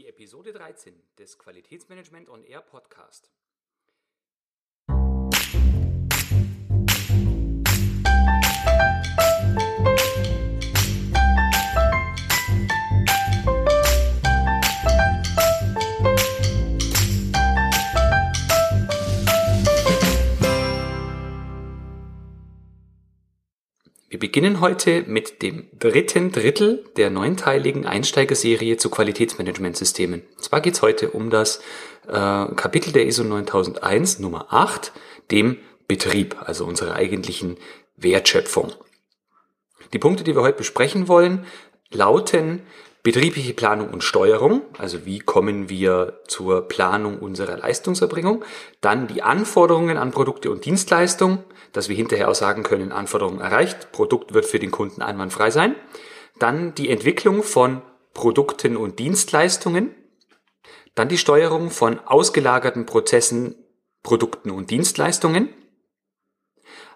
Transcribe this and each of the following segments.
Die Episode 13 des Qualitätsmanagement on Air Podcast. Beginnen heute mit dem dritten Drittel der neunteiligen Einsteigerserie zu Qualitätsmanagementsystemen. Und zwar geht es heute um das äh, Kapitel der ISO 9001 Nummer 8, dem Betrieb, also unserer eigentlichen Wertschöpfung. Die Punkte, die wir heute besprechen wollen, lauten betriebliche Planung und Steuerung, also wie kommen wir zur Planung unserer Leistungserbringung, dann die Anforderungen an Produkte und Dienstleistungen, dass wir hinterher auch sagen können, Anforderungen erreicht, Produkt wird für den Kunden einwandfrei sein. Dann die Entwicklung von Produkten und Dienstleistungen. Dann die Steuerung von ausgelagerten Prozessen, Produkten und Dienstleistungen.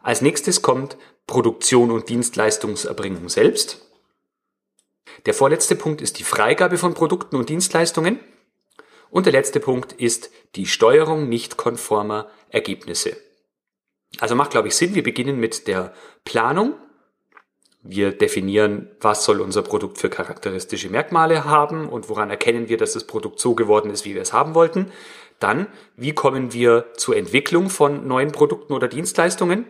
Als nächstes kommt Produktion und Dienstleistungserbringung selbst. Der vorletzte Punkt ist die Freigabe von Produkten und Dienstleistungen. Und der letzte Punkt ist die Steuerung nicht konformer Ergebnisse. Also macht, glaube ich, Sinn. Wir beginnen mit der Planung. Wir definieren, was soll unser Produkt für charakteristische Merkmale haben und woran erkennen wir, dass das Produkt so geworden ist, wie wir es haben wollten. Dann, wie kommen wir zur Entwicklung von neuen Produkten oder Dienstleistungen?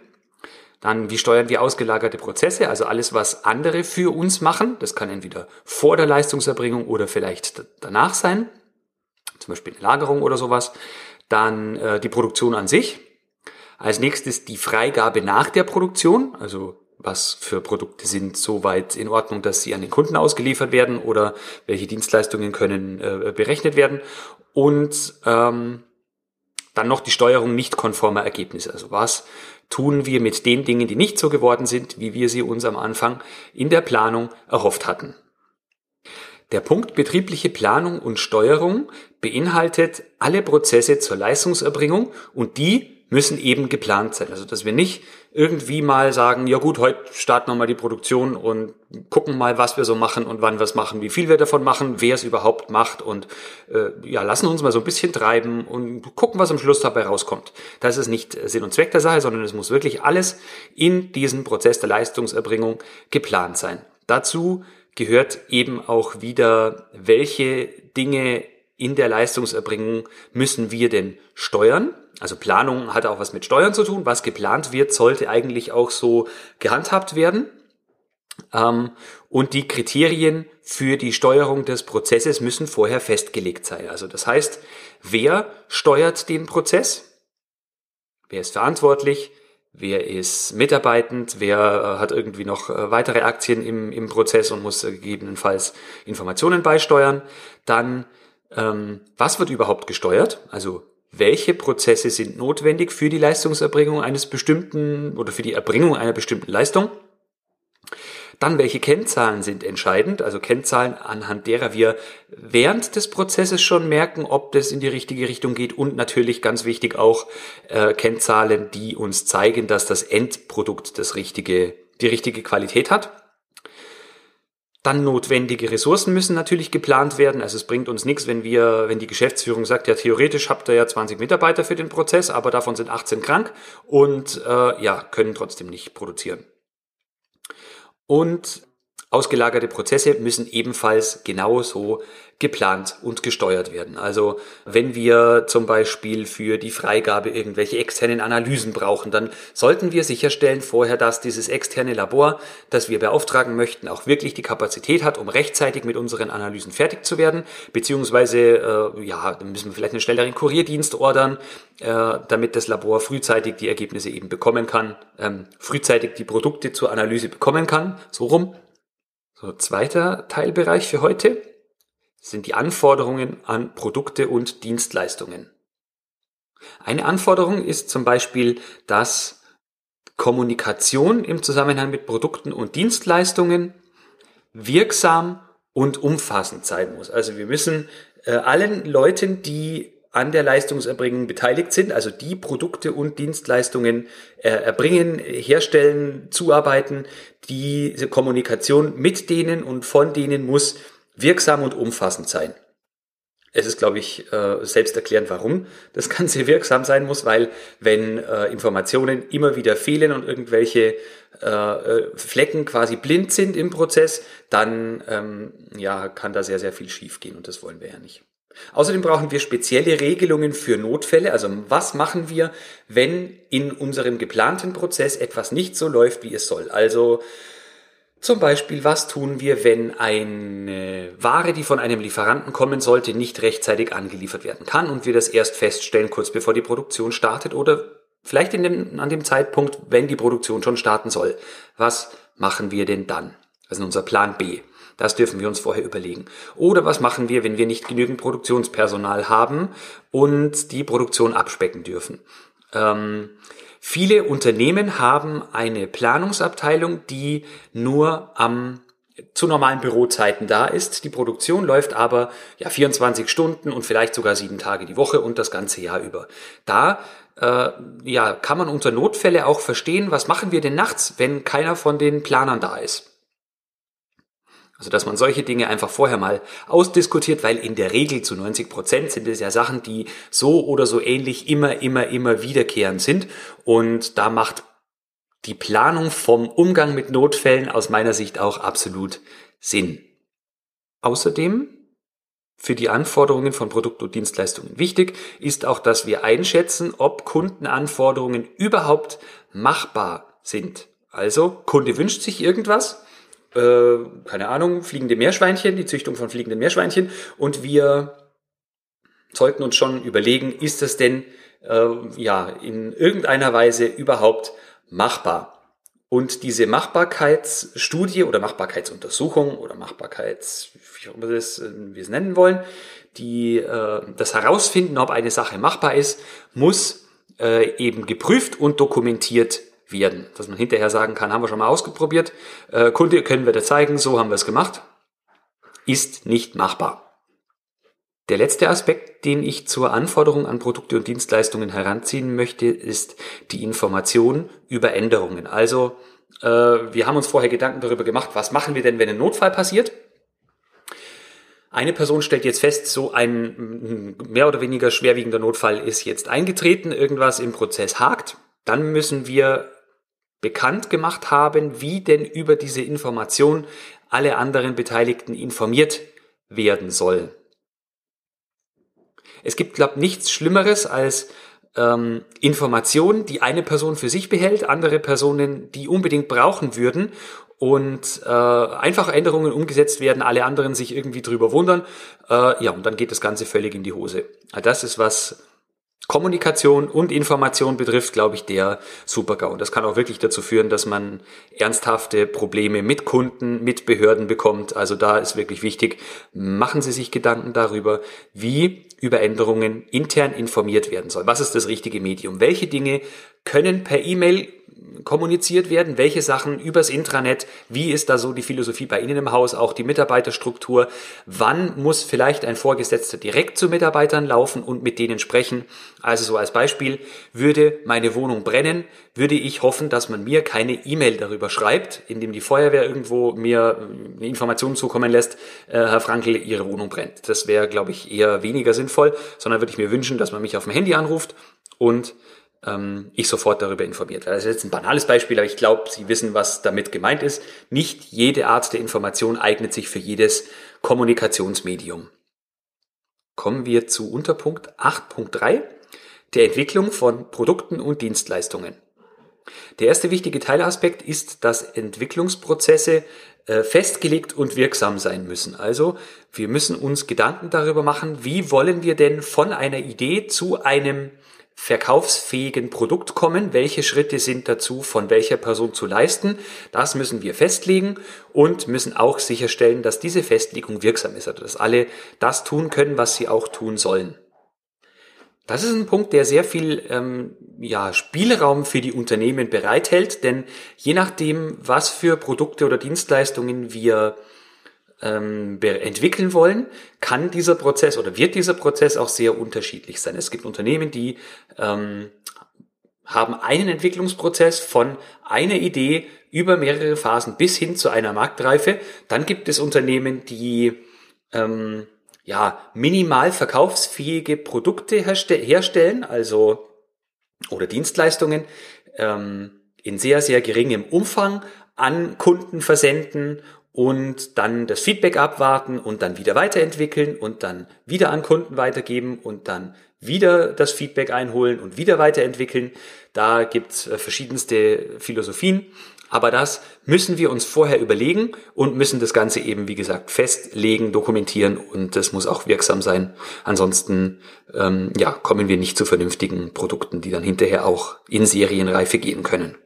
Dann, wie steuern wir ausgelagerte Prozesse, also alles, was andere für uns machen. Das kann entweder vor der Leistungserbringung oder vielleicht danach sein, zum Beispiel eine Lagerung oder sowas. Dann äh, die Produktion an sich, als nächstes die Freigabe nach der Produktion, also was für Produkte sind soweit in Ordnung, dass sie an den Kunden ausgeliefert werden oder welche Dienstleistungen können äh, berechnet werden. Und ähm, dann noch die Steuerung nicht konformer Ergebnisse. Also was tun wir mit den Dingen, die nicht so geworden sind, wie wir sie uns am Anfang in der Planung erhofft hatten. Der Punkt betriebliche Planung und Steuerung beinhaltet alle Prozesse zur Leistungserbringung und die müssen eben geplant sein. Also dass wir nicht irgendwie mal sagen, ja gut, heute starten wir mal die Produktion und gucken mal, was wir so machen und wann wir es machen, wie viel wir davon machen, wer es überhaupt macht und äh, ja, lassen uns mal so ein bisschen treiben und gucken, was am Schluss dabei rauskommt. Das ist nicht Sinn und Zweck der Sache, sondern es muss wirklich alles in diesem Prozess der Leistungserbringung geplant sein. Dazu gehört eben auch wieder, welche Dinge in der Leistungserbringung müssen wir denn steuern? Also Planung hat auch was mit Steuern zu tun. Was geplant wird, sollte eigentlich auch so gehandhabt werden. Ähm, und die Kriterien für die Steuerung des Prozesses müssen vorher festgelegt sein. Also das heißt, wer steuert den Prozess? Wer ist verantwortlich? Wer ist mitarbeitend? Wer äh, hat irgendwie noch äh, weitere Aktien im, im Prozess und muss gegebenenfalls Informationen beisteuern? Dann, was wird überhaupt gesteuert? Also welche Prozesse sind notwendig für die Leistungserbringung eines bestimmten oder für die Erbringung einer bestimmten Leistung. Dann, welche Kennzahlen sind entscheidend, also Kennzahlen, anhand derer wir während des Prozesses schon merken, ob das in die richtige Richtung geht und natürlich ganz wichtig auch äh, Kennzahlen, die uns zeigen, dass das Endprodukt das richtige, die richtige Qualität hat. Dann notwendige Ressourcen müssen natürlich geplant werden. Also es bringt uns nichts, wenn wir, wenn die Geschäftsführung sagt, ja theoretisch habt ihr ja 20 Mitarbeiter für den Prozess, aber davon sind 18 krank und äh, ja können trotzdem nicht produzieren. Und Ausgelagerte Prozesse müssen ebenfalls genauso geplant und gesteuert werden. Also wenn wir zum Beispiel für die Freigabe irgendwelche externen Analysen brauchen, dann sollten wir sicherstellen vorher, dass dieses externe Labor, das wir beauftragen möchten, auch wirklich die Kapazität hat, um rechtzeitig mit unseren Analysen fertig zu werden, beziehungsweise äh, ja, müssen wir vielleicht einen schnelleren Kurierdienst ordern, äh, damit das Labor frühzeitig die Ergebnisse eben bekommen kann, ähm, frühzeitig die Produkte zur Analyse bekommen kann, so rum. So, zweiter Teilbereich für heute sind die Anforderungen an Produkte und Dienstleistungen. Eine Anforderung ist zum Beispiel, dass Kommunikation im Zusammenhang mit Produkten und Dienstleistungen wirksam und umfassend sein muss. Also wir müssen äh, allen Leuten, die an der Leistungserbringung beteiligt sind, also die Produkte und Dienstleistungen äh, erbringen, herstellen, zuarbeiten. Diese Kommunikation mit denen und von denen muss wirksam und umfassend sein. es ist, glaube ich, äh, selbst erklärend, warum das Ganze wirksam sein muss, weil wenn äh, Informationen immer wieder fehlen und irgendwelche äh, äh, Flecken quasi blind sind im Prozess, dann ähm, ja, kann da sehr, sehr viel schiefgehen und das wollen wir ja nicht. Außerdem brauchen wir spezielle Regelungen für Notfälle. Also was machen wir, wenn in unserem geplanten Prozess etwas nicht so läuft, wie es soll? Also zum Beispiel, was tun wir, wenn eine Ware, die von einem Lieferanten kommen sollte, nicht rechtzeitig angeliefert werden kann und wir das erst feststellen, kurz bevor die Produktion startet oder vielleicht dem, an dem Zeitpunkt, wenn die Produktion schon starten soll. Was machen wir denn dann? Das ist unser Plan B. Das dürfen wir uns vorher überlegen. Oder was machen wir, wenn wir nicht genügend Produktionspersonal haben und die Produktion abspecken dürfen? Ähm, Viele Unternehmen haben eine Planungsabteilung, die nur am zu normalen Bürozeiten da ist. Die Produktion läuft aber ja 24 Stunden und vielleicht sogar sieben Tage die Woche und das ganze Jahr über. Da äh, ja kann man unter Notfälle auch verstehen, was machen wir denn nachts, wenn keiner von den Planern da ist. Also dass man solche Dinge einfach vorher mal ausdiskutiert, weil in der Regel zu 90 Prozent sind es ja Sachen, die so oder so ähnlich immer, immer, immer wiederkehrend sind. Und da macht die Planung vom Umgang mit Notfällen aus meiner Sicht auch absolut Sinn. Außerdem für die Anforderungen von Produkten und Dienstleistungen wichtig ist auch, dass wir einschätzen, ob Kundenanforderungen überhaupt machbar sind. Also, Kunde wünscht sich irgendwas, äh, keine Ahnung, fliegende Meerschweinchen, die Züchtung von fliegenden Meerschweinchen. Und wir sollten uns schon überlegen, ist das denn äh, ja in irgendeiner Weise überhaupt machbar? Und diese Machbarkeitsstudie oder Machbarkeitsuntersuchung oder Machbarkeits, wie auch immer das, äh, wir es nennen wollen, die äh, das herausfinden, ob eine Sache machbar ist, muss äh, eben geprüft und dokumentiert werden. Dass man hinterher sagen kann, haben wir schon mal ausprobiert, äh, Kunde können wir dir zeigen, so haben wir es gemacht, ist nicht machbar. Der letzte Aspekt, den ich zur Anforderung an Produkte und Dienstleistungen heranziehen möchte, ist die Information über Änderungen. Also äh, wir haben uns vorher Gedanken darüber gemacht, was machen wir denn, wenn ein Notfall passiert. Eine Person stellt jetzt fest, so ein mehr oder weniger schwerwiegender Notfall ist jetzt eingetreten, irgendwas im Prozess hakt. Dann müssen wir bekannt gemacht haben, wie denn über diese Information alle anderen Beteiligten informiert werden sollen. Es gibt, glaube ich, nichts Schlimmeres als ähm, Informationen, die eine Person für sich behält, andere Personen, die unbedingt brauchen würden und äh, einfach Änderungen umgesetzt werden, alle anderen sich irgendwie drüber wundern, äh, ja, und dann geht das Ganze völlig in die Hose. Das ist was, Kommunikation und Information betrifft, glaube ich, der Supergau. Und das kann auch wirklich dazu führen, dass man ernsthafte Probleme mit Kunden, mit Behörden bekommt. Also da ist wirklich wichtig, machen Sie sich Gedanken darüber, wie über Änderungen intern informiert werden soll. Was ist das richtige Medium? Welche Dinge können per E-Mail kommuniziert werden, welche Sachen übers Intranet, wie ist da so die Philosophie bei Ihnen im Haus, auch die Mitarbeiterstruktur, wann muss vielleicht ein Vorgesetzter direkt zu Mitarbeitern laufen und mit denen sprechen. Also so als Beispiel, würde meine Wohnung brennen, würde ich hoffen, dass man mir keine E-Mail darüber schreibt, indem die Feuerwehr irgendwo mir eine Information zukommen lässt, äh, Herr Frankel, Ihre Wohnung brennt. Das wäre, glaube ich, eher weniger sinnvoll, sondern würde ich mir wünschen, dass man mich auf dem Handy anruft und ähm, ich sofort darüber informiert werde. Das ist jetzt ein banales Beispiel, aber ich glaube, Sie wissen, was damit gemeint ist. Nicht jede Art der Information eignet sich für jedes Kommunikationsmedium. Kommen wir zu Unterpunkt 8.3, der Entwicklung von Produkten und Dienstleistungen. Der erste wichtige Teilaspekt ist, dass Entwicklungsprozesse äh, festgelegt und wirksam sein müssen. Also wir müssen uns Gedanken darüber machen, wie wollen wir denn von einer Idee zu einem verkaufsfähigen Produkt kommen. Welche Schritte sind dazu von welcher Person zu leisten? Das müssen wir festlegen und müssen auch sicherstellen, dass diese Festlegung wirksam ist, also dass alle das tun können, was sie auch tun sollen. Das ist ein Punkt, der sehr viel ähm, ja, Spielraum für die Unternehmen bereithält, denn je nachdem, was für Produkte oder Dienstleistungen wir ähm, entwickeln wollen, kann dieser Prozess oder wird dieser Prozess auch sehr unterschiedlich sein. Es gibt Unternehmen, die ähm, haben einen Entwicklungsprozess von einer Idee über mehrere Phasen bis hin zu einer Marktreife. Dann gibt es Unternehmen, die ähm, ja, minimal verkaufsfähige Produkte herstellen, also oder Dienstleistungen ähm, in sehr, sehr geringem Umfang an Kunden versenden und dann das Feedback abwarten und dann wieder weiterentwickeln und dann wieder an Kunden weitergeben und dann wieder das Feedback einholen und wieder weiterentwickeln. Da gibt's äh, verschiedenste Philosophien. Aber das müssen wir uns vorher überlegen und müssen das Ganze eben, wie gesagt, festlegen, dokumentieren und das muss auch wirksam sein. Ansonsten ähm, ja, kommen wir nicht zu vernünftigen Produkten, die dann hinterher auch in Serienreife gehen können.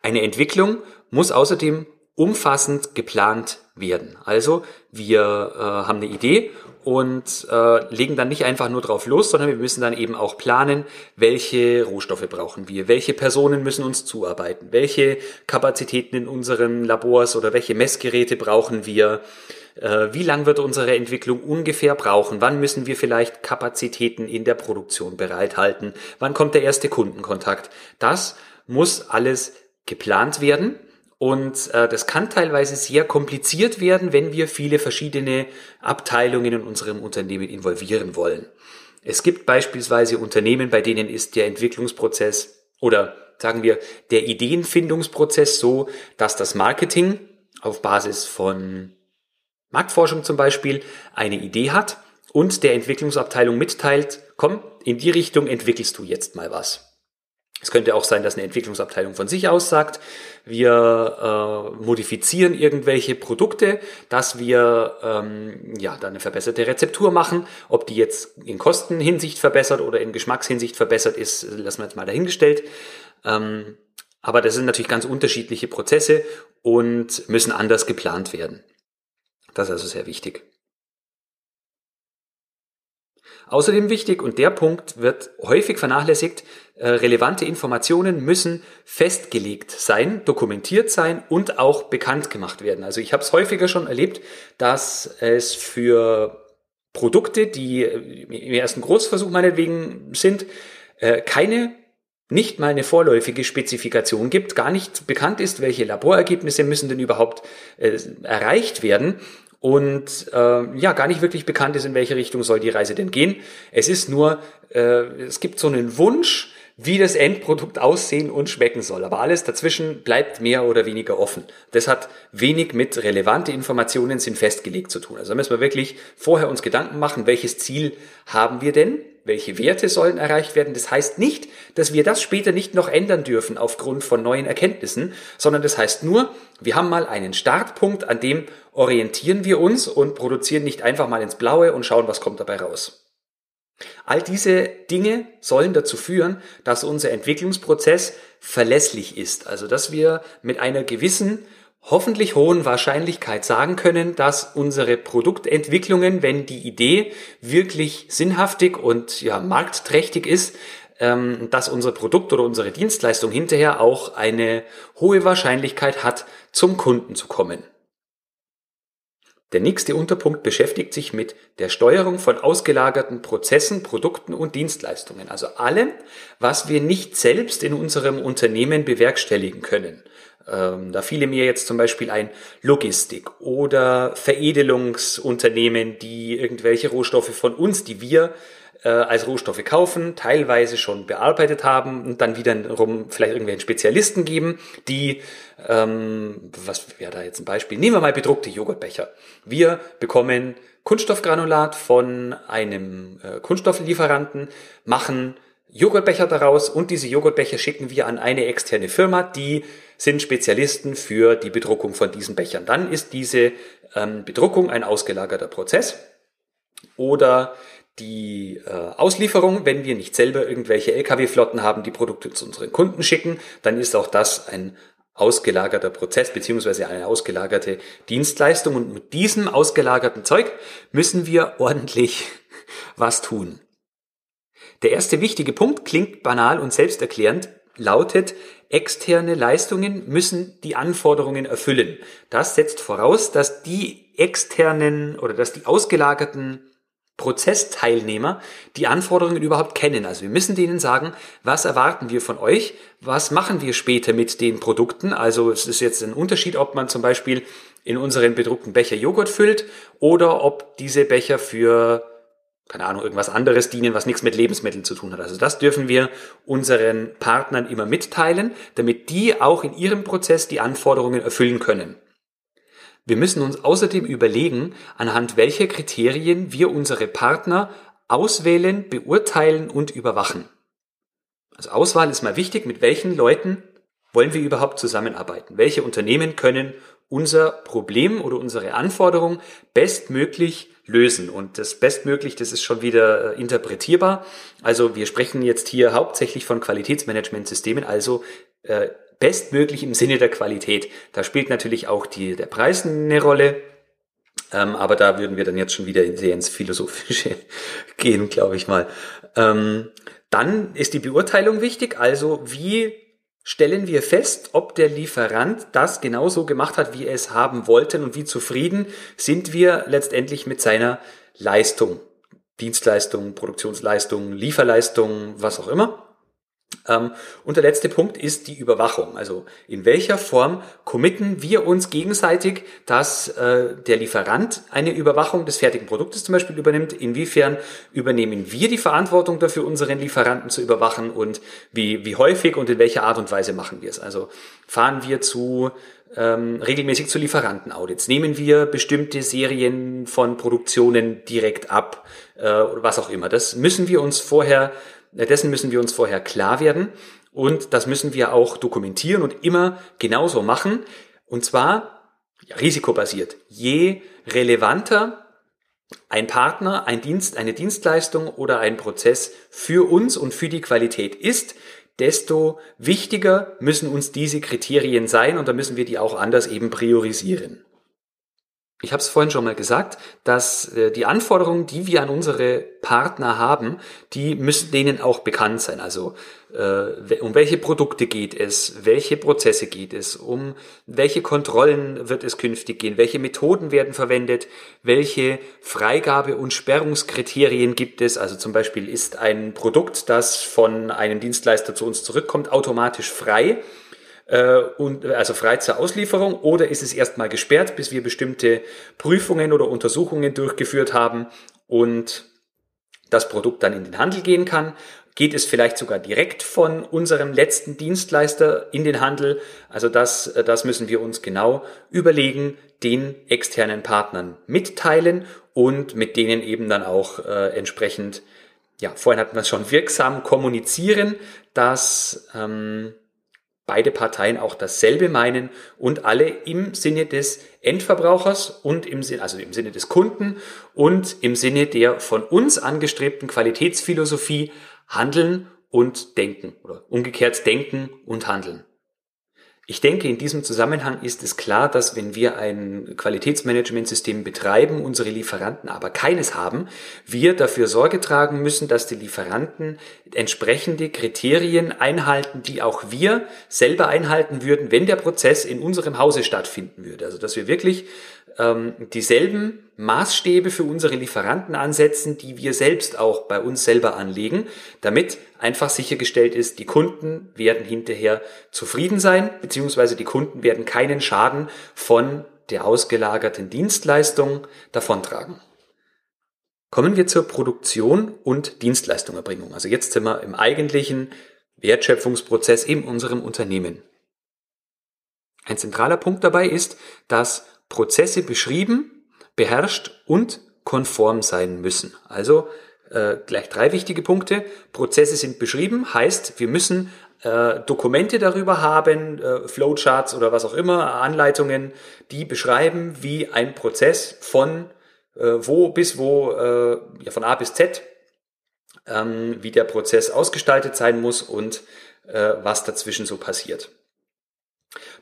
Eine Entwicklung muss außerdem umfassend geplant werden. Also wir äh, haben eine Idee und äh, legen dann nicht einfach nur drauf los, sondern wir müssen dann eben auch planen, welche Rohstoffe brauchen wir, welche Personen müssen uns zuarbeiten, welche Kapazitäten in unseren Labors oder welche Messgeräte brauchen wir, äh, wie lang wird unsere Entwicklung ungefähr brauchen, wann müssen wir vielleicht Kapazitäten in der Produktion bereithalten, wann kommt der erste Kundenkontakt. Das muss alles geplant werden und äh, das kann teilweise sehr kompliziert werden, wenn wir viele verschiedene Abteilungen in unserem Unternehmen involvieren wollen. Es gibt beispielsweise Unternehmen, bei denen ist der Entwicklungsprozess oder sagen wir der Ideenfindungsprozess so, dass das Marketing auf Basis von Marktforschung zum Beispiel eine Idee hat und der Entwicklungsabteilung mitteilt, komm, in die Richtung entwickelst du jetzt mal was. Es könnte auch sein, dass eine Entwicklungsabteilung von sich aus sagt, wir äh, modifizieren irgendwelche Produkte, dass wir ähm, ja dann eine verbesserte Rezeptur machen. Ob die jetzt in Kostenhinsicht verbessert oder in Geschmackshinsicht verbessert ist, lassen wir jetzt mal dahingestellt. Ähm, aber das sind natürlich ganz unterschiedliche Prozesse und müssen anders geplant werden. Das ist also sehr wichtig. Außerdem wichtig, und der Punkt wird häufig vernachlässigt, äh, relevante Informationen müssen festgelegt sein, dokumentiert sein und auch bekannt gemacht werden. Also ich habe es häufiger schon erlebt, dass es für Produkte, die im ersten Großversuch meinetwegen sind, äh, keine nicht mal eine vorläufige Spezifikation gibt, gar nicht bekannt ist, welche Laborergebnisse müssen denn überhaupt äh, erreicht werden und äh, ja gar nicht wirklich bekannt ist, in welche Richtung soll die Reise denn gehen. Es ist nur, äh, es gibt so einen Wunsch, wie das Endprodukt aussehen und schmecken soll. Aber alles dazwischen bleibt mehr oder weniger offen. Das hat wenig mit relevante Informationen sind festgelegt zu tun. Also müssen wir wirklich vorher uns Gedanken machen, welches Ziel haben wir denn? welche Werte sollen erreicht werden. Das heißt nicht, dass wir das später nicht noch ändern dürfen aufgrund von neuen Erkenntnissen, sondern das heißt nur, wir haben mal einen Startpunkt, an dem orientieren wir uns und produzieren nicht einfach mal ins Blaue und schauen, was kommt dabei raus. All diese Dinge sollen dazu führen, dass unser Entwicklungsprozess verlässlich ist, also dass wir mit einer gewissen hoffentlich hohen Wahrscheinlichkeit sagen können, dass unsere Produktentwicklungen, wenn die Idee wirklich sinnhaftig und ja marktträchtig ist, ähm, dass unser Produkt oder unsere Dienstleistung hinterher auch eine hohe Wahrscheinlichkeit hat, zum Kunden zu kommen. Der nächste Unterpunkt beschäftigt sich mit der Steuerung von ausgelagerten Prozessen, Produkten und Dienstleistungen. Also allem, was wir nicht selbst in unserem Unternehmen bewerkstelligen können. Ähm, da fiele mir jetzt zum Beispiel ein Logistik oder Veredelungsunternehmen, die irgendwelche Rohstoffe von uns, die wir äh, als Rohstoffe kaufen, teilweise schon bearbeitet haben und dann wiederum vielleicht irgendwelchen Spezialisten geben, die, ähm, was wäre da jetzt ein Beispiel? Nehmen wir mal bedruckte Joghurtbecher. Wir bekommen Kunststoffgranulat von einem äh, Kunststofflieferanten, machen Joghurtbecher daraus und diese Joghurtbecher schicken wir an eine externe Firma, die sind Spezialisten für die Bedruckung von diesen Bechern. Dann ist diese ähm, Bedruckung ein ausgelagerter Prozess oder die äh, Auslieferung, wenn wir nicht selber irgendwelche Lkw-Flotten haben, die Produkte zu unseren Kunden schicken, dann ist auch das ein ausgelagerter Prozess beziehungsweise eine ausgelagerte Dienstleistung und mit diesem ausgelagerten Zeug müssen wir ordentlich was tun. Der erste wichtige Punkt klingt banal und selbsterklärend, lautet, externe Leistungen müssen die Anforderungen erfüllen. Das setzt voraus, dass die externen oder dass die ausgelagerten Prozessteilnehmer die Anforderungen überhaupt kennen. Also wir müssen denen sagen, was erwarten wir von euch, was machen wir später mit den Produkten. Also es ist jetzt ein Unterschied, ob man zum Beispiel in unseren bedruckten Becher Joghurt füllt oder ob diese Becher für keine Ahnung, irgendwas anderes dienen, was nichts mit Lebensmitteln zu tun hat. Also das dürfen wir unseren Partnern immer mitteilen, damit die auch in ihrem Prozess die Anforderungen erfüllen können. Wir müssen uns außerdem überlegen, anhand welcher Kriterien wir unsere Partner auswählen, beurteilen und überwachen. Also Auswahl ist mal wichtig, mit welchen Leuten wollen wir überhaupt zusammenarbeiten? Welche Unternehmen können unser Problem oder unsere Anforderung bestmöglich lösen? Und das bestmöglich, das ist schon wieder äh, interpretierbar. Also wir sprechen jetzt hier hauptsächlich von Qualitätsmanagementsystemen, also äh, bestmöglich im Sinne der Qualität. Da spielt natürlich auch die, der Preis eine Rolle. Ähm, aber da würden wir dann jetzt schon wieder sehr ins Philosophische gehen, glaube ich mal. Ähm, dann ist die Beurteilung wichtig. Also wie stellen wir fest, ob der Lieferant das genauso gemacht hat, wie er es haben wollten und wie zufrieden sind wir letztendlich mit seiner Leistung. Dienstleistung, Produktionsleistung, Lieferleistung, was auch immer. Ähm, und der letzte Punkt ist die Überwachung. Also in welcher Form committen wir uns gegenseitig, dass äh, der Lieferant eine Überwachung des fertigen Produktes zum Beispiel übernimmt? Inwiefern übernehmen wir die Verantwortung dafür, unseren Lieferanten zu überwachen und wie, wie häufig und in welcher Art und Weise machen wir es? Also fahren wir zu ähm, regelmäßig zu Lieferantenaudits? Nehmen wir bestimmte Serien von Produktionen direkt ab äh, oder was auch immer? Das müssen wir uns vorher dessen müssen wir uns vorher klar werden und das müssen wir auch dokumentieren und immer genauso machen. Und zwar risikobasiert. Je relevanter ein Partner, ein Dienst, eine Dienstleistung oder ein Prozess für uns und für die Qualität ist, desto wichtiger müssen uns diese Kriterien sein und da müssen wir die auch anders eben priorisieren. Ich habe es vorhin schon mal gesagt, dass äh, die Anforderungen, die wir an unsere Partner haben, die müssen denen auch bekannt sein. Also äh, um welche Produkte geht es, welche Prozesse geht es, um welche Kontrollen wird es künftig gehen, welche Methoden werden verwendet, welche Freigabe- und Sperrungskriterien gibt es. Also zum Beispiel ist ein Produkt, das von einem Dienstleister zu uns zurückkommt, automatisch frei äh, und also frei zur Auslieferung oder ist es erstmal gesperrt, bis wir bestimmte Prüfungen oder Untersuchungen durchgeführt haben und das Produkt dann in den Handel gehen kann. Geht es vielleicht sogar direkt von unserem letzten Dienstleister in den Handel? Also das, das müssen wir uns genau überlegen, den externen Partnern mitteilen und mit denen eben dann auch äh, entsprechend, ja, vorhin hatten wir es schon, wirksam kommunizieren, dass ähm, beide Parteien auch dasselbe meinen und alle im Sinne des Endverbrauchers und im Sinne, also im Sinne des Kunden und im Sinne der von uns angestrebten Qualitätsphilosophie handeln und denken oder umgekehrt denken und handeln. Ich denke, in diesem Zusammenhang ist es klar, dass wenn wir ein Qualitätsmanagementsystem betreiben, unsere Lieferanten aber keines haben, wir dafür Sorge tragen müssen, dass die Lieferanten entsprechende Kriterien einhalten, die auch wir selber einhalten würden, wenn der Prozess in unserem Hause stattfinden würde. Also dass wir wirklich ähm, dieselben Maßstäbe für unsere Lieferanten ansetzen, die wir selbst auch bei uns selber anlegen, damit einfach sichergestellt ist, die Kunden werden hinterher zufrieden sein, beziehungsweise die Kunden werden keinen Schaden von der ausgelagerten Dienstleistung davontragen. Kommen wir zur Produktion und Dienstleistungerbringung. Also jetzt sind wir im eigentlichen Wertschöpfungsprozess in unserem Unternehmen. Ein zentraler Punkt dabei ist, dass Prozesse beschrieben, beherrscht und konform sein müssen. Also äh, gleich drei wichtige Punkte. Prozesse sind beschrieben, heißt, wir müssen äh, Dokumente darüber haben, äh, Flowcharts oder was auch immer, Anleitungen, die beschreiben, wie ein Prozess von äh, wo bis wo, äh, ja, von A bis Z, ähm, wie der Prozess ausgestaltet sein muss und äh, was dazwischen so passiert.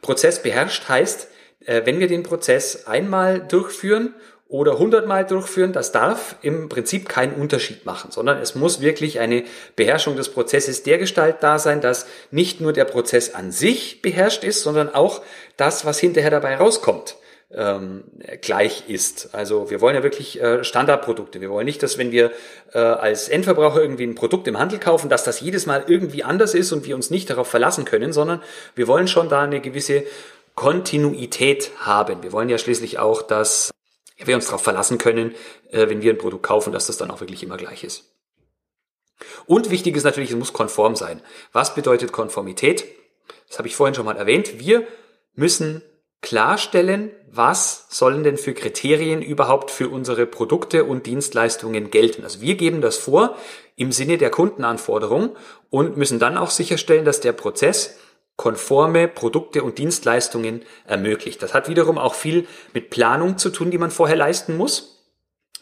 Prozess beherrscht heißt, wenn wir den Prozess einmal durchführen oder hundertmal durchführen, das darf im Prinzip keinen Unterschied machen, sondern es muss wirklich eine Beherrschung des Prozesses der Gestalt da sein, dass nicht nur der Prozess an sich beherrscht ist, sondern auch das, was hinterher dabei rauskommt ähm, gleich ist. Also wir wollen ja wirklich äh, Standardprodukte. Wir wollen nicht, dass wenn wir äh, als Endverbraucher irgendwie ein Produkt im Handel kaufen, dass das jedes Mal irgendwie anders ist und wir uns nicht darauf verlassen können, sondern wir wollen schon da eine gewisse Kontinuität haben. Wir wollen ja schließlich auch, dass wir uns darauf verlassen können, äh, wenn wir ein Produkt kaufen, dass das dann auch wirklich immer gleich ist. Und wichtig ist natürlich, es muss konform sein. Was bedeutet Konformität? Das habe ich vorhin schon mal erwähnt. Wir müssen klarstellen, was sollen denn für Kriterien überhaupt für unsere Produkte und Dienstleistungen gelten. Also wir geben das vor im Sinne der Kundenanforderung und müssen dann auch sicherstellen, dass der Prozess konforme Produkte und Dienstleistungen ermöglicht. Das hat wiederum auch viel mit Planung zu tun, die man vorher leisten muss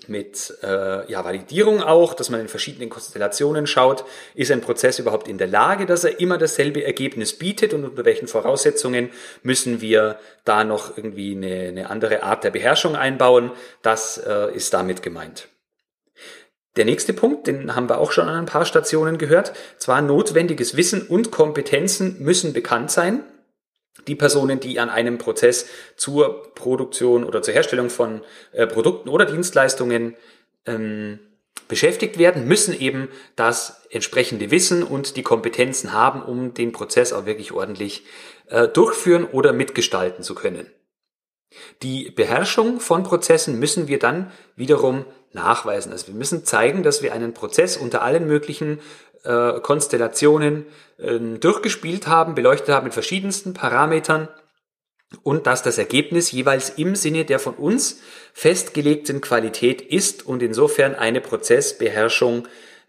mit äh, ja, Validierung auch, dass man in verschiedenen Konstellationen schaut, ist ein Prozess überhaupt in der Lage, dass er immer dasselbe Ergebnis bietet und unter welchen Voraussetzungen müssen wir da noch irgendwie eine, eine andere Art der Beherrschung einbauen. Das äh, ist damit gemeint. Der nächste Punkt, den haben wir auch schon an ein paar Stationen gehört, zwar notwendiges Wissen und Kompetenzen müssen bekannt sein die Personen, die an einem Prozess zur Produktion oder zur Herstellung von äh, Produkten oder Dienstleistungen ähm, beschäftigt werden, müssen eben das entsprechende Wissen und die Kompetenzen haben, um den Prozess auch wirklich ordentlich äh, durchführen oder mitgestalten zu können. Die Beherrschung von Prozessen müssen wir dann wiederum nachweisen. Also wir müssen zeigen, dass wir einen Prozess unter allen möglichen äh, Konstellationen äh, durchgespielt haben, beleuchtet haben mit verschiedensten Parametern und dass das Ergebnis jeweils im Sinne der von uns festgelegten Qualität ist und insofern eine Prozessbeherrschung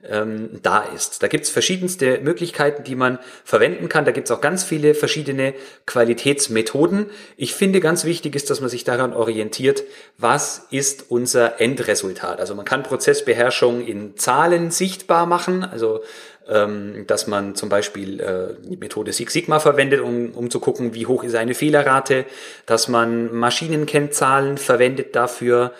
ähm, da ist. Da gibt's verschiedenste Möglichkeiten, die man verwenden kann. Da gibt's auch ganz viele verschiedene Qualitätsmethoden. Ich finde, ganz wichtig ist, dass man sich daran orientiert, was ist unser Endresultat. Also man kann Prozessbeherrschung in Zahlen sichtbar machen, also ähm, dass man zum Beispiel äh, die Methode Six Sigma verwendet, um, um zu gucken, wie hoch ist eine Fehlerrate, dass man Maschinenkennzahlen verwendet dafür,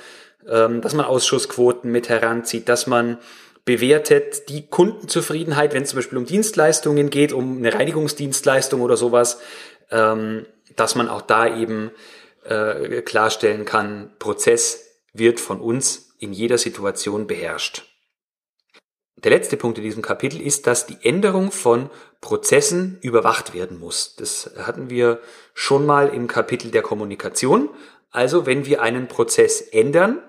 ähm, dass man Ausschussquoten mit heranzieht, dass man bewertet die Kundenzufriedenheit, wenn es zum Beispiel um Dienstleistungen geht, um eine Reinigungsdienstleistung oder sowas, ähm, dass man auch da eben äh, klarstellen kann, Prozess wird von uns in jeder Situation beherrscht. Der letzte Punkt in diesem Kapitel ist, dass die Änderung von Prozessen überwacht werden muss. Das hatten wir schon mal im Kapitel der Kommunikation. Also wenn wir einen Prozess ändern,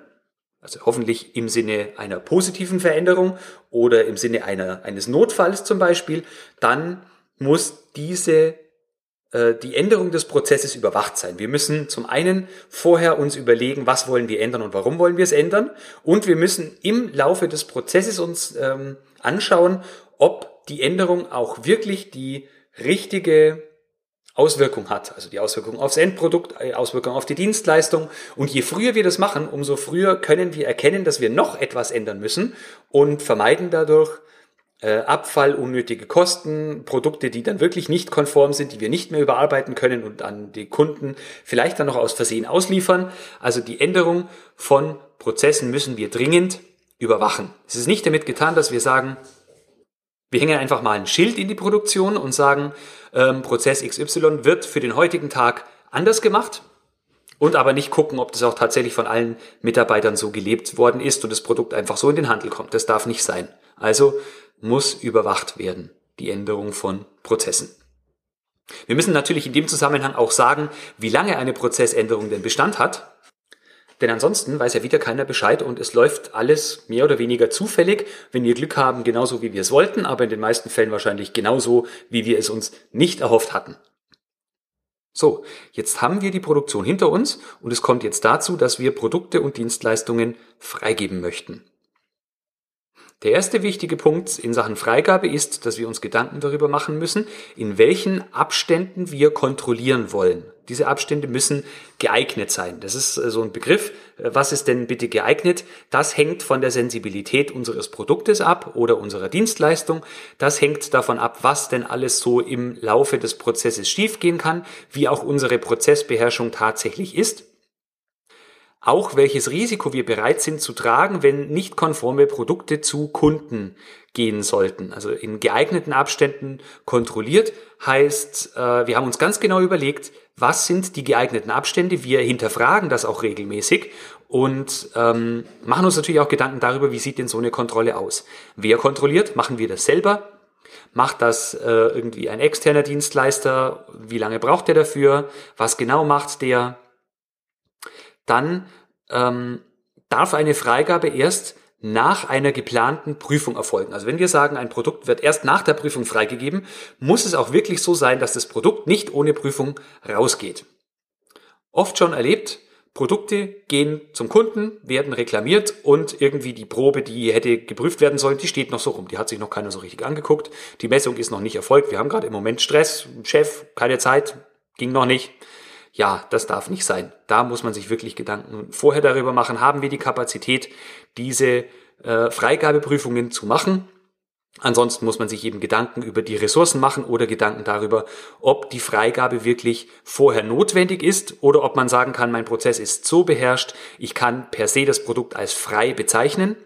also hoffentlich im Sinne einer positiven Veränderung oder im Sinne einer, eines Notfalls zum Beispiel, dann muss diese äh, die Änderung des Prozesses überwacht sein. Wir müssen zum einen vorher uns überlegen, was wollen wir ändern und warum wollen wir es ändern. Und wir müssen im Laufe des Prozesses uns ähm, anschauen, ob die Änderung auch wirklich die richtige Auswirkung hat, also die Auswirkung aufs Endprodukt, äh, Auswirkung auf die Dienstleistung. Und je früher wir das machen, umso früher können wir erkennen, dass wir noch etwas ändern müssen und vermeiden dadurch äh, Abfall, unnötige Kosten, Produkte, die dann wirklich nicht konform sind, die wir nicht mehr überarbeiten können und an die Kunden vielleicht dann noch aus Versehen ausliefern. Also die Änderung von Prozessen müssen wir dringend überwachen. Es ist nicht damit getan, dass wir sagen, wir hängen einfach mal ein Schild in die Produktion und sagen, ähm, Prozess XY wird für den heutigen Tag anders gemacht und aber nicht gucken, ob das auch tatsächlich von allen Mitarbeitern so gelebt worden ist und das Produkt einfach so in den Handel kommt. Das darf nicht sein. Also muss überwacht werden, die Änderung von Prozessen. Wir müssen natürlich in dem Zusammenhang auch sagen, wie lange eine Prozessänderung denn Bestand hat. Denn ansonsten weiß ja wieder keiner Bescheid und es läuft alles mehr oder weniger zufällig, wenn wir Glück haben, genauso wie wir es wollten, aber in den meisten Fällen wahrscheinlich genauso, wie wir es uns nicht erhofft hatten. So, jetzt haben wir die Produktion hinter uns und es kommt jetzt dazu, dass wir Produkte und Dienstleistungen freigeben möchten. Der erste wichtige Punkt in Sachen Freigabe ist, dass wir uns Gedanken darüber machen müssen, in welchen Abständen wir kontrollieren wollen. Diese Abstände müssen geeignet sein. Das ist äh, so ein Begriff. Äh, was ist denn bitte geeignet? Das hängt von der Sensibilität unseres Produktes ab oder unserer Dienstleistung. Das hängt davon ab, was denn alles so im Laufe des Prozesses schiefgehen kann, wie auch unsere Prozessbeherrschung tatsächlich ist auch welches Risiko wir bereit sind zu tragen, wenn nicht konforme Produkte zu Kunden gehen sollten. Also in geeigneten Abständen kontrolliert heißt, äh, wir haben uns ganz genau überlegt, was sind die geeigneten Abstände. Wir hinterfragen das auch regelmäßig und ähm, machen uns natürlich auch Gedanken darüber, wie sieht denn so eine Kontrolle aus. Wer kontrolliert? Machen wir das selber? Macht das äh, irgendwie ein externer Dienstleister? Wie lange braucht der dafür? Was genau macht der? Dann ähm, darf eine Freigabe erst nach einer geplanten Prüfung erfolgen. Also wenn wir sagen, ein Produkt wird erst nach der Prüfung freigegeben, muss es auch wirklich so sein, dass das Produkt nicht ohne Prüfung rausgeht. Oft schon erlebt, Produkte gehen zum Kunden, werden reklamiert und irgendwie die Probe, die hätte geprüft werden sollen, die steht noch so rum. Die hat sich noch keiner so richtig angeguckt. Die Messung ist noch nicht erfolgt. Wir haben gerade im Moment Stress, Chef, keine Zeit, ging noch nicht. Ja, das darf nicht sein. Da muss man sich wirklich Gedanken vorher darüber machen, haben wir die Kapazität, diese äh, Freigabeprüfungen zu machen Ansonsten muss man sich eben Gedanken über die Ressourcen machen oder Gedanken darüber, ob die Freigabe wirklich vorher notwendig ist oder ob man sagen kann, mein Prozess ist so beherrscht, ich kann per se das Produkt als frei bezeichnen,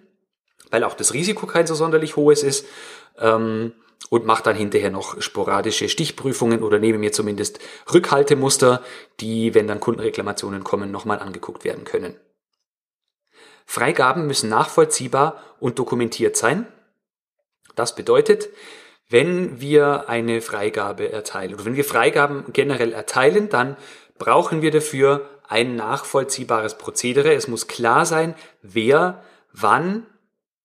weil auch das Risiko kein so sonderlich hohes ist. Ähm, und mache dann hinterher noch sporadische Stichprüfungen oder nehme mir zumindest Rückhaltemuster, die, wenn dann Kundenreklamationen kommen, nochmal angeguckt werden können. Freigaben müssen nachvollziehbar und dokumentiert sein. Das bedeutet, wenn wir eine Freigabe erteilen oder wenn wir Freigaben generell erteilen, dann brauchen wir dafür ein nachvollziehbares Prozedere. Es muss klar sein, wer wann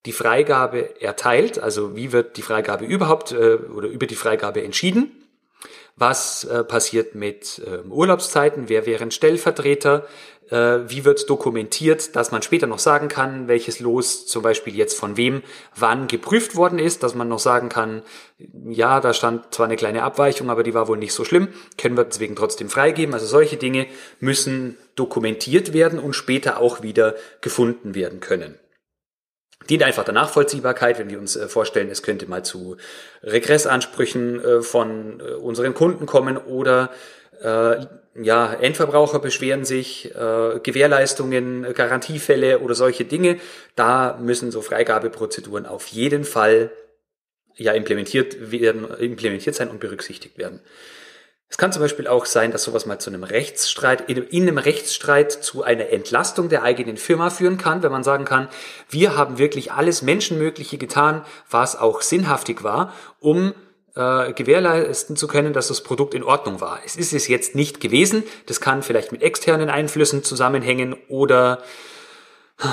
die Freigabe erteilt, also wie wird die Freigabe überhaupt äh, oder über die Freigabe entschieden. Was äh, passiert mit äh, Urlaubszeiten? Wer wären Stellvertreter? Äh, wie wird dokumentiert, dass man später noch sagen kann, welches Los zum Beispiel jetzt von wem wann geprüft worden ist, dass man noch sagen kann, ja, da stand zwar eine kleine Abweichung, aber die war wohl nicht so schlimm, können wir deswegen trotzdem freigeben. Also solche Dinge müssen dokumentiert werden und später auch wieder gefunden werden können dient einfach der Nachvollziehbarkeit, wenn wir uns äh, vorstellen, es könnte mal zu Regressansprüchen äh, von unseren Kunden kommen oder äh, ja, Endverbraucher beschweren sich, äh, Gewährleistungen, Garantiefälle oder solche Dinge. Da müssen so Freigabeprozeduren auf jeden Fall ja implementiert werden, implementiert sein und berücksichtigt werden. Es kann zum Beispiel auch sein, dass sowas mal zu einem Rechtsstreit, in, in einem Rechtsstreit zu einer Entlastung der eigenen Firma führen kann, wenn man sagen kann, wir haben wirklich alles Menschenmögliche getan, was auch sinnhaftig war, um äh, gewährleisten zu können, dass das Produkt in Ordnung war. Es ist es jetzt nicht gewesen. Das kann vielleicht mit externen Einflüssen zusammenhängen oder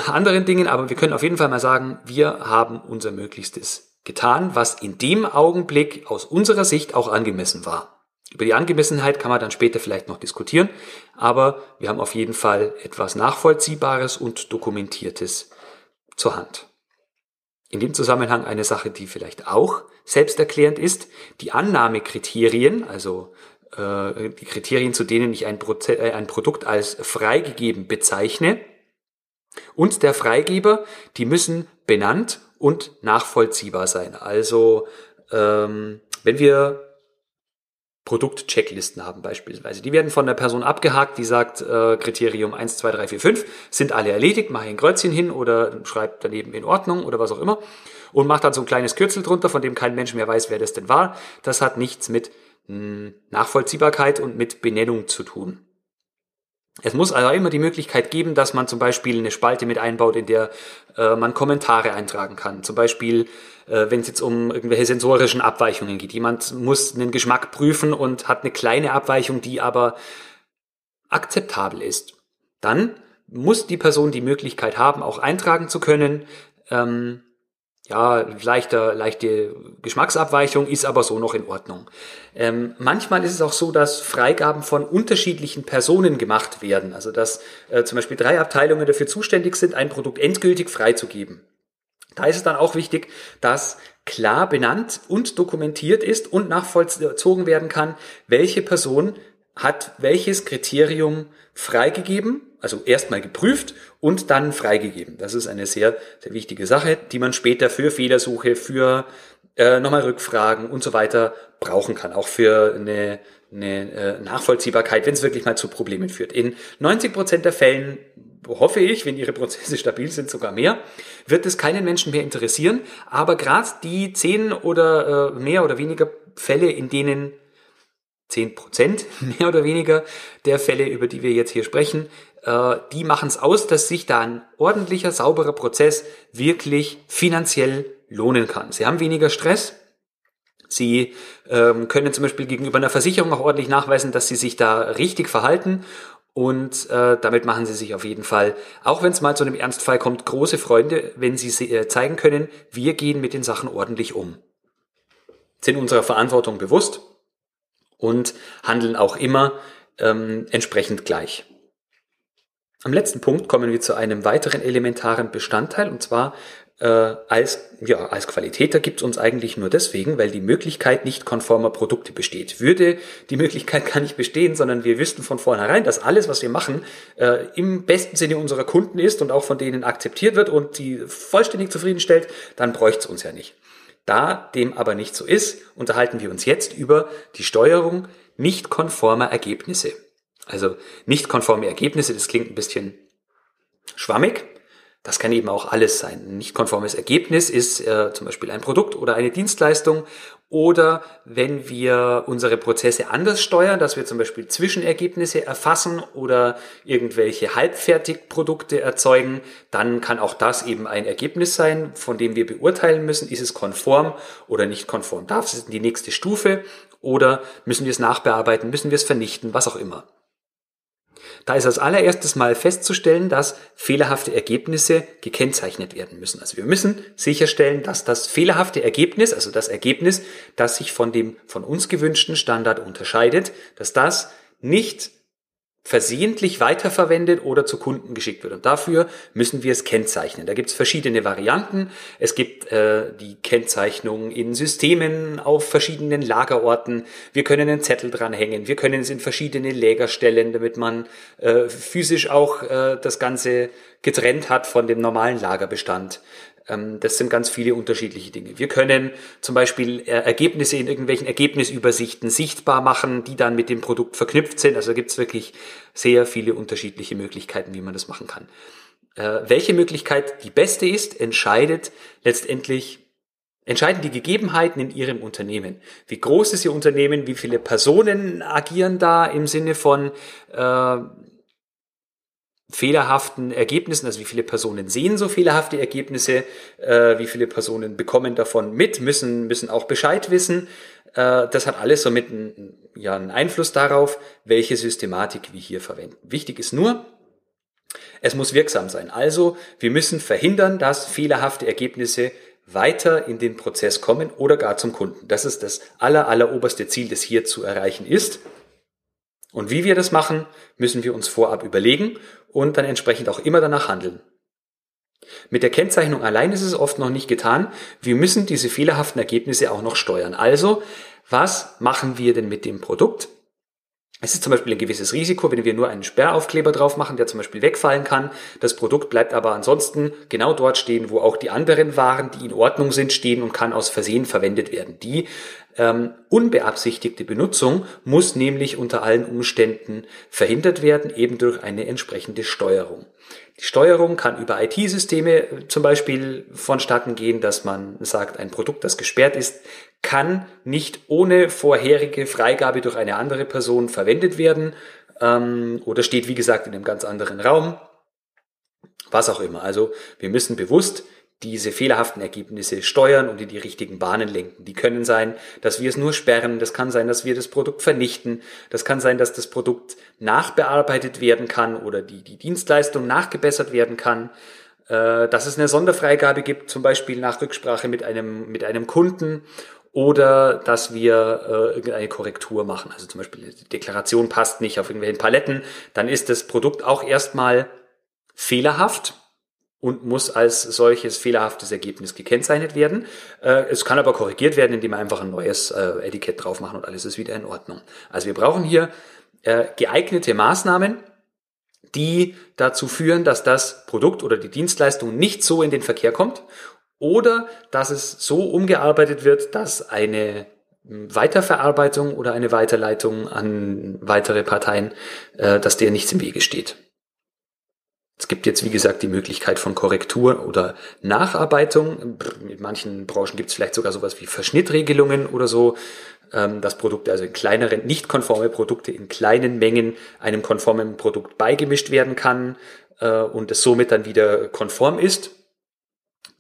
anderen Dingen, aber wir können auf jeden Fall mal sagen, wir haben unser Möglichstes getan, was in dem Augenblick aus unserer Sicht auch angemessen war. Über die Angemessenheit kann man dann später vielleicht noch diskutieren, aber wir haben auf jeden Fall etwas Nachvollziehbares und Dokumentiertes zur Hand. In dem Zusammenhang eine Sache, die vielleicht auch selbsterklärend ist, die Annahmekriterien, also äh, die Kriterien, zu denen ich ein, Proze äh, ein Produkt als freigegeben bezeichne, und der Freigeber, die müssen benannt und nachvollziehbar sein. Also ähm, wenn wir Produktchecklisten haben beispielsweise. Die werden von der Person abgehakt, die sagt, äh, Kriterium 1, 2, 3, 4, 5 sind alle erledigt, mache ein Kreuzchen hin oder schreibt daneben in Ordnung oder was auch immer und macht dann so ein kleines Kürzel drunter, von dem kein Mensch mehr weiß, wer das denn war. Das hat nichts mit mh, hm, Nachvollziehbarkeit und mit Benennung zu tun. Es muss also immer die Möglichkeit geben, dass man zum Beispiel eine Spalte mit einbaut, in der äh, man Kommentare eintragen kann. Zum Beispiel, äh, wenn es jetzt um irgendwelche sensorischen Abweichungen geht. Jemand muss einen Geschmack prüfen und hat eine kleine Abweichung, die aber akzeptabel ist. Dann muss die Person die Möglichkeit haben, auch eintragen zu können, ähm, ja, leichter, leichte Geschmacksabweichung ist aber so noch in Ordnung. Ähm, manchmal ist es auch so, dass Freigaben von unterschiedlichen Personen gemacht werden. Also dass äh, zum Beispiel drei Abteilungen dafür zuständig sind, ein Produkt endgültig freizugeben. Da ist es dann auch wichtig, dass klar benannt und dokumentiert ist und nachvollzogen werden kann, welche Person hat welches Kriterium freigegeben also erstmal geprüft und dann freigegeben. Das ist eine sehr, sehr wichtige Sache, die man später für Fehlersuche, für äh, nochmal Rückfragen und so weiter brauchen kann. Auch für eine, eine äh, Nachvollziehbarkeit, wenn es wirklich mal zu Problemen führt. In 90 Prozent der Fällen hoffe ich, wenn Ihre Prozesse stabil sind, sogar mehr, wird es keinen Menschen mehr interessieren. Aber gerade die zehn oder äh, mehr oder weniger Fälle, in denen 10 Prozent mehr oder weniger der Fälle, über die wir jetzt hier sprechen, äh, die machen es aus, dass sich da ein ordentlicher, sauberer Prozess wirklich finanziell lohnen kann. Sie haben weniger Stress, Sie ähm, können zum Beispiel gegenüber einer Versicherung auch ordentlich nachweisen, dass Sie sich da richtig verhalten und äh, damit machen Sie sich auf jeden Fall, auch wenn es mal zu einem Ernstfall kommt, große Freunde, wenn Sie äh, zeigen können, wir gehen mit den Sachen ordentlich um, sind unserer Verantwortung bewusst und handeln auch immer ähm, entsprechend gleich. Am letzten Punkt kommen wir zu einem weiteren elementaren Bestandteil und zwar äh, als, ja, als Qualität, da gibt es uns eigentlich nur deswegen, weil die Möglichkeit nicht konformer Produkte besteht. Würde die Möglichkeit gar nicht bestehen, sondern wir wüssten von vornherein, dass alles, was wir machen, äh, im besten Sinne unserer Kunden ist und auch von denen akzeptiert wird und die vollständig zufriedenstellt, dann bräuchte es uns ja nicht. Da dem aber nicht so ist, unterhalten wir uns jetzt über die Steuerung nicht konformer Ergebnisse. Also nicht konforme Ergebnisse, das klingt ein bisschen schwammig, das kann eben auch alles sein. Ein nicht konformes Ergebnis ist äh, zum Beispiel ein Produkt oder eine Dienstleistung oder wenn wir unsere Prozesse anders steuern, dass wir zum Beispiel Zwischenergebnisse erfassen oder irgendwelche Halbfertigprodukte erzeugen, dann kann auch das eben ein Ergebnis sein, von dem wir beurteilen müssen, ist es konform oder nicht konform. Darf es die nächste Stufe oder müssen wir es nachbearbeiten, müssen wir es vernichten, was auch immer. Da ist als allererstes mal festzustellen, dass fehlerhafte Ergebnisse gekennzeichnet werden müssen. Also wir müssen sicherstellen, dass das fehlerhafte Ergebnis, also das Ergebnis, das sich von dem von uns gewünschten Standard unterscheidet, dass das nicht versehentlich weiterverwendet oder zu Kunden geschickt wird. Und dafür müssen wir es kennzeichnen. Da gibt es verschiedene Varianten. Es gibt äh, die Kennzeichnung in Systemen auf verschiedenen Lagerorten. Wir können einen Zettel dranhängen. Wir können es in verschiedene Läger stellen, damit man äh, physisch auch äh, das Ganze getrennt hat von dem normalen Lagerbestand. Ähm, das sind ganz viele unterschiedliche Dinge. Wir können zum Beispiel äh, Ergebnisse in irgendwelchen Ergebnisübersichten sichtbar machen, die dann mit dem Produkt verknüpft sind. Also gibt es wirklich sehr viele unterschiedliche Möglichkeiten, wie man das machen kann. Äh, welche Möglichkeit die beste ist, entscheidet letztendlich entscheiden die Gegebenheiten in Ihrem Unternehmen. Wie groß ist Ihr Unternehmen? Wie viele Personen agieren da im Sinne von äh, fehlerhaften Ergebnissen, also wie viele Personen sehen so fehlerhafte Ergebnisse, äh, wie viele Personen bekommen davon mit, müssen, müssen auch Bescheid wissen. Äh, das hat alles somit einen, ja, einen Einfluss darauf, welche Systematik wir hier verwenden. Wichtig ist nur, es muss wirksam sein. Also wir müssen verhindern, dass fehlerhafte Ergebnisse weiter in den Prozess kommen oder gar zum Kunden. Das ist das aller, aller oberste Ziel, das hier zu erreichen ist. Und wie wir das machen, müssen wir uns vorab überlegen und dann entsprechend auch immer danach handeln. Mit der Kennzeichnung allein ist es oft noch nicht getan. Wir müssen diese fehlerhaften Ergebnisse auch noch steuern. Also, was machen wir denn mit dem Produkt? Es ist zum Beispiel ein gewisses Risiko, wenn wir nur einen Sperraufkleber drauf machen, der zum Beispiel wegfallen kann. Das Produkt bleibt aber ansonsten genau dort stehen, wo auch die anderen Waren, die in Ordnung sind, stehen und kann aus Versehen verwendet werden. Die ähm, unbeabsichtigte Benutzung muss nämlich unter allen Umständen verhindert werden, eben durch eine entsprechende Steuerung. Die Steuerung kann über IT-Systeme zum Beispiel vonstatten gehen, dass man sagt, ein Produkt, das gesperrt ist, kann nicht ohne vorherige Freigabe durch eine andere Person verwendet werden ähm, oder steht, wie gesagt, in einem ganz anderen Raum. Was auch immer. Also wir müssen bewusst diese fehlerhaften Ergebnisse steuern und in die richtigen Bahnen lenken. Die können sein, dass wir es nur sperren, das kann sein, dass wir das Produkt vernichten, das kann sein, dass das Produkt nachbearbeitet werden kann oder die, die Dienstleistung nachgebessert werden kann, äh, dass es eine Sonderfreigabe gibt, zum Beispiel nach Rücksprache mit einem, mit einem Kunden oder dass wir äh, irgendeine Korrektur machen. Also zum Beispiel die Deklaration passt nicht auf irgendwelchen Paletten, dann ist das Produkt auch erstmal fehlerhaft und muss als solches fehlerhaftes Ergebnis gekennzeichnet werden. Äh, es kann aber korrigiert werden, indem wir einfach ein neues äh, Etikett drauf machen und alles ist wieder in Ordnung. Also wir brauchen hier äh, geeignete Maßnahmen, die dazu führen, dass das Produkt oder die Dienstleistung nicht so in den Verkehr kommt oder dass es so umgearbeitet wird, dass eine Weiterverarbeitung oder eine Weiterleitung an weitere Parteien, dass der nichts im Wege steht. Es gibt jetzt, wie gesagt, die Möglichkeit von Korrektur oder Nacharbeitung. In manchen Branchen gibt es vielleicht sogar sowas wie Verschnittregelungen oder so, ähm, dass Produkte, also in kleineren, nicht konforme Produkte in kleinen Mengen einem konformen Produkt beigemischt werden kann äh, und es somit dann wieder konform ist.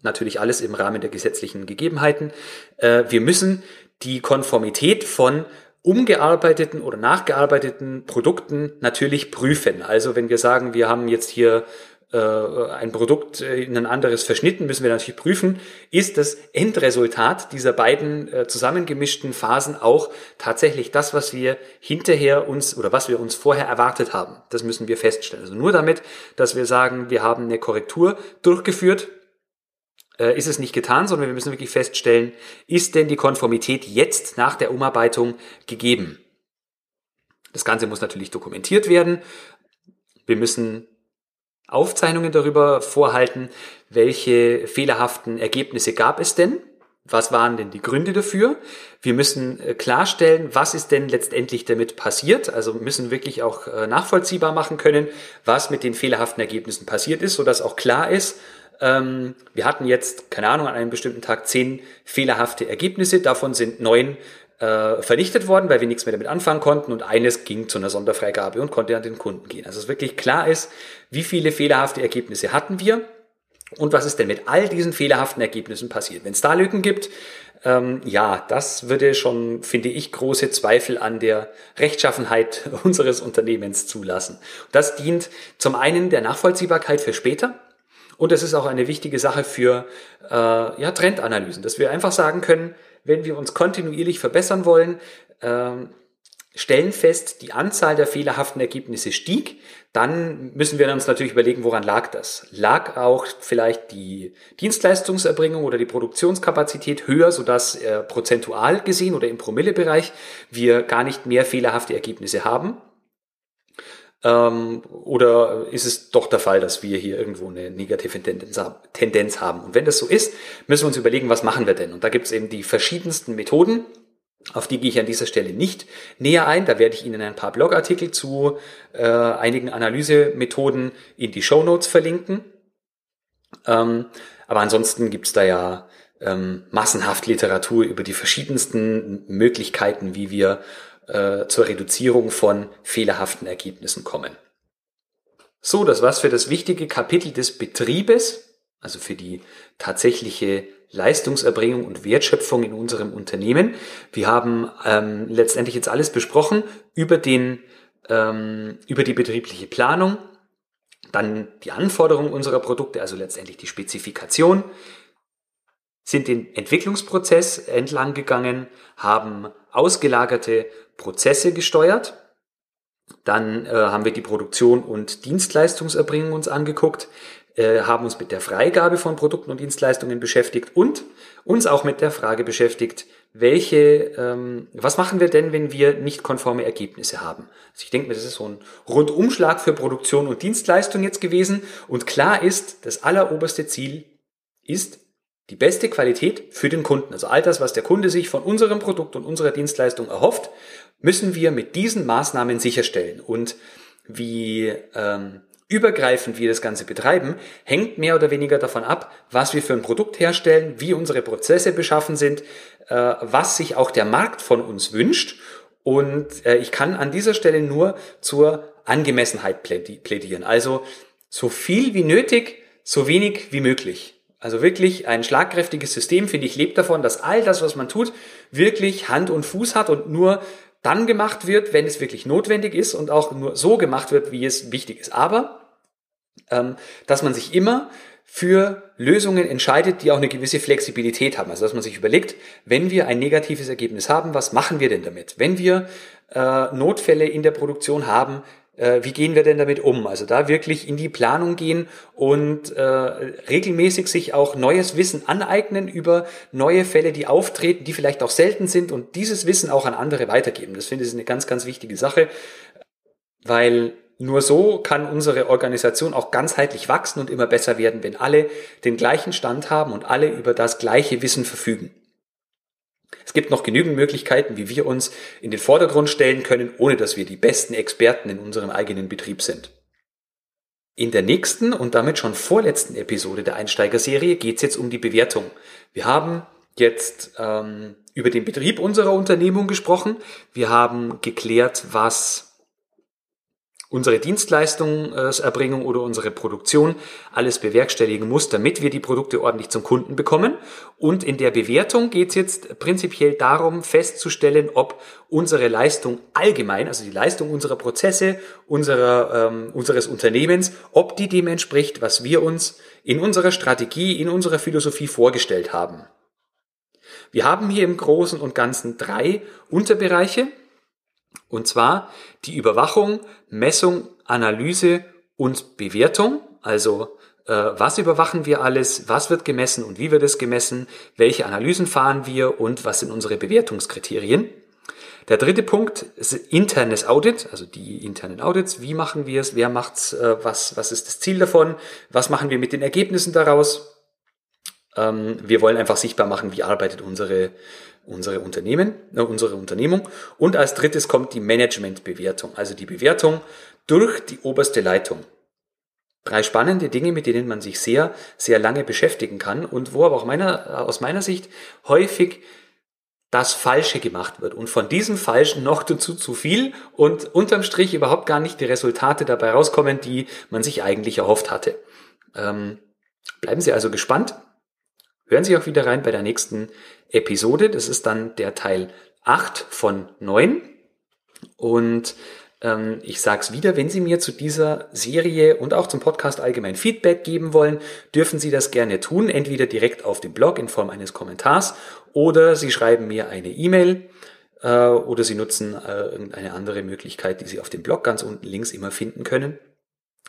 Natürlich alles im Rahmen der gesetzlichen Gegebenheiten. Äh, wir müssen die Konformität von umgearbeiteten oder nachgearbeiteten Produkten natürlich prüfen. Also wenn wir sagen, wir haben jetzt hier äh, ein Produkt in ein anderes verschnitten, müssen wir natürlich prüfen, ist das Endresultat dieser beiden äh, zusammengemischten Phasen auch tatsächlich das, was wir hinterher uns oder was wir uns vorher erwartet haben. Das müssen wir feststellen. Also nur damit, dass wir sagen, wir haben eine Korrektur durchgeführt, äh, ist es nicht getan, sondern wir müssen wirklich feststellen, ist denn die Konformität jetzt nach der Umarbeitung gegeben? Das Ganze muss natürlich dokumentiert werden. Wir müssen Aufzeichnungen darüber vorhalten, welche fehlerhaften Ergebnisse gab es denn? Was waren denn die Gründe dafür? Wir müssen äh, klarstellen, was ist denn letztendlich damit passiert. Also müssen wirklich auch äh, nachvollziehbar machen können, was mit den fehlerhaften Ergebnissen passiert ist, sodass auch klar ist, ähm, wir hatten jetzt, keine Ahnung, an einem bestimmten Tag zehn fehlerhafte Ergebnisse. Davon sind neun äh, vernichtet worden, weil wir nichts mehr damit anfangen konnten und eines ging zu einer Sonderfreigabe und konnte an den Kunden gehen. Also es wirklich klar ist, wie viele fehlerhafte Ergebnisse hatten wir und was ist denn mit all diesen fehlerhaften Ergebnissen passiert. Wenn es da Lücken gibt, ähm, ja, das würde schon, finde ich, große Zweifel an der Rechtschaffenheit unseres Unternehmens zulassen. Das dient zum einen der Nachvollziehbarkeit für später, und es ist auch eine wichtige Sache für äh, ja, Trendanalysen, dass wir einfach sagen können, wenn wir uns kontinuierlich verbessern wollen, äh, stellen fest, die Anzahl der fehlerhaften Ergebnisse stieg, dann müssen wir uns natürlich überlegen, woran lag das? Lag auch vielleicht die Dienstleistungserbringung oder die Produktionskapazität höher, sodass äh, prozentual gesehen oder im Promillebereich wir gar nicht mehr fehlerhafte Ergebnisse haben? Ähm, oder ist es doch der Fall, dass wir hier irgendwo eine negative Tendenz haben? Und wenn das so ist, müssen wir uns überlegen, was machen wir denn? Und da gibt es eben die verschiedensten Methoden. Auf die gehe ich an dieser Stelle nicht näher ein. Da werde ich Ihnen ein paar Blogartikel zu äh, einigen Analysemethoden in die Show Notes verlinken. Ähm, aber ansonsten gibt es da ja ähm, massenhaft Literatur über die verschiedensten Möglichkeiten, wie wir äh, zur Reduzierung von fehlerhaften Ergebnissen kommen. So, das war's für das wichtige Kapitel des Betriebes, also für die tatsächliche Leistungserbringung und Wertschöpfung in unserem Unternehmen. Wir haben ähm, letztendlich jetzt alles besprochen über den ähm, über die betriebliche Planung, dann die Anforderungen unserer Produkte, also letztendlich die Spezifikation, sind den Entwicklungsprozess entlang gegangen, haben ausgelagerte Prozesse gesteuert. Dann äh, haben wir die Produktion und Dienstleistungserbringung uns angeguckt, äh, haben uns mit der Freigabe von Produkten und Dienstleistungen beschäftigt und uns auch mit der Frage beschäftigt, welche, ähm, was machen wir denn, wenn wir nicht konforme Ergebnisse haben? Also ich denke mir, das ist so ein Rundumschlag für Produktion und Dienstleistung jetzt gewesen. Und klar ist, das alleroberste Ziel ist die beste Qualität für den Kunden. Also all das, was der Kunde sich von unserem Produkt und unserer Dienstleistung erhofft, müssen wir mit diesen Maßnahmen sicherstellen. Und wie ähm, übergreifend wir das Ganze betreiben, hängt mehr oder weniger davon ab, was wir für ein Produkt herstellen, wie unsere Prozesse beschaffen sind, äh, was sich auch der Markt von uns wünscht. Und äh, ich kann an dieser Stelle nur zur Angemessenheit plädieren. Also so viel wie nötig, so wenig wie möglich. Also wirklich ein schlagkräftiges System, finde ich, lebt davon, dass all das, was man tut, wirklich Hand und Fuß hat und nur dann gemacht wird, wenn es wirklich notwendig ist und auch nur so gemacht wird, wie es wichtig ist. Aber, ähm, dass man sich immer für Lösungen entscheidet, die auch eine gewisse Flexibilität haben. Also dass man sich überlegt, wenn wir ein negatives Ergebnis haben, was machen wir denn damit? Wenn wir äh, Notfälle in der Produktion haben, wie gehen wir denn damit um? Also da wirklich in die Planung gehen und äh, regelmäßig sich auch neues Wissen aneignen über neue Fälle, die auftreten, die vielleicht auch selten sind und dieses Wissen auch an andere weitergeben. Das finde ich eine ganz, ganz wichtige Sache, weil nur so kann unsere Organisation auch ganzheitlich wachsen und immer besser werden, wenn alle den gleichen Stand haben und alle über das gleiche Wissen verfügen. Es gibt noch genügend Möglichkeiten, wie wir uns in den Vordergrund stellen können, ohne dass wir die besten Experten in unserem eigenen Betrieb sind. In der nächsten und damit schon vorletzten Episode der Einsteigerserie geht es jetzt um die Bewertung. Wir haben jetzt ähm, über den Betrieb unserer Unternehmung gesprochen. Wir haben geklärt, was unsere Dienstleistungserbringung oder unsere Produktion alles bewerkstelligen muss, damit wir die Produkte ordentlich zum Kunden bekommen. Und in der Bewertung geht es jetzt prinzipiell darum, festzustellen, ob unsere Leistung allgemein, also die Leistung unserer Prozesse, unserer, ähm, unseres Unternehmens, ob die dem entspricht, was wir uns in unserer Strategie, in unserer Philosophie vorgestellt haben. Wir haben hier im Großen und Ganzen drei Unterbereiche. Und zwar die Überwachung, Messung, Analyse und Bewertung. Also äh, was überwachen wir alles, was wird gemessen und wie wird es gemessen, welche Analysen fahren wir und was sind unsere Bewertungskriterien. Der dritte Punkt ist internes Audit, also die internen Audits. Wie machen wir es? Wer macht's? Äh, was, was ist das Ziel davon? Was machen wir mit den Ergebnissen daraus? Ähm, wir wollen einfach sichtbar machen, wie arbeitet unsere unsere Unternehmen, äh, unsere Unternehmung. Und als drittes kommt die Managementbewertung, also die Bewertung durch die oberste Leitung. Drei spannende Dinge, mit denen man sich sehr, sehr lange beschäftigen kann und wo aber auch meiner, aus meiner Sicht häufig das Falsche gemacht wird und von diesem Falschen noch dazu zu viel und unterm Strich überhaupt gar nicht die Resultate dabei rauskommen, die man sich eigentlich erhofft hatte. Ähm, bleiben Sie also gespannt. Hören Sie auch wieder rein bei der nächsten Episode. Das ist dann der Teil 8 von 9. Und ähm, ich sage es wieder, wenn Sie mir zu dieser Serie und auch zum Podcast allgemein Feedback geben wollen, dürfen Sie das gerne tun, entweder direkt auf dem Blog in Form eines Kommentars oder Sie schreiben mir eine E-Mail äh, oder Sie nutzen äh, irgendeine andere Möglichkeit, die Sie auf dem Blog ganz unten links immer finden können.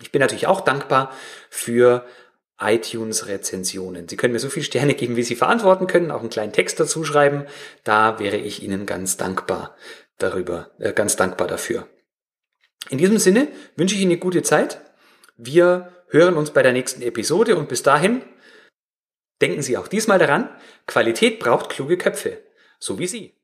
Ich bin natürlich auch dankbar für iTunes-Rezensionen. Sie können mir so viele Sterne geben, wie Sie verantworten können, auch einen kleinen Text dazu schreiben. Da wäre ich Ihnen ganz dankbar darüber, äh, ganz dankbar dafür. In diesem Sinne wünsche ich Ihnen eine gute Zeit. Wir hören uns bei der nächsten Episode und bis dahin denken Sie auch diesmal daran, Qualität braucht kluge Köpfe, so wie Sie.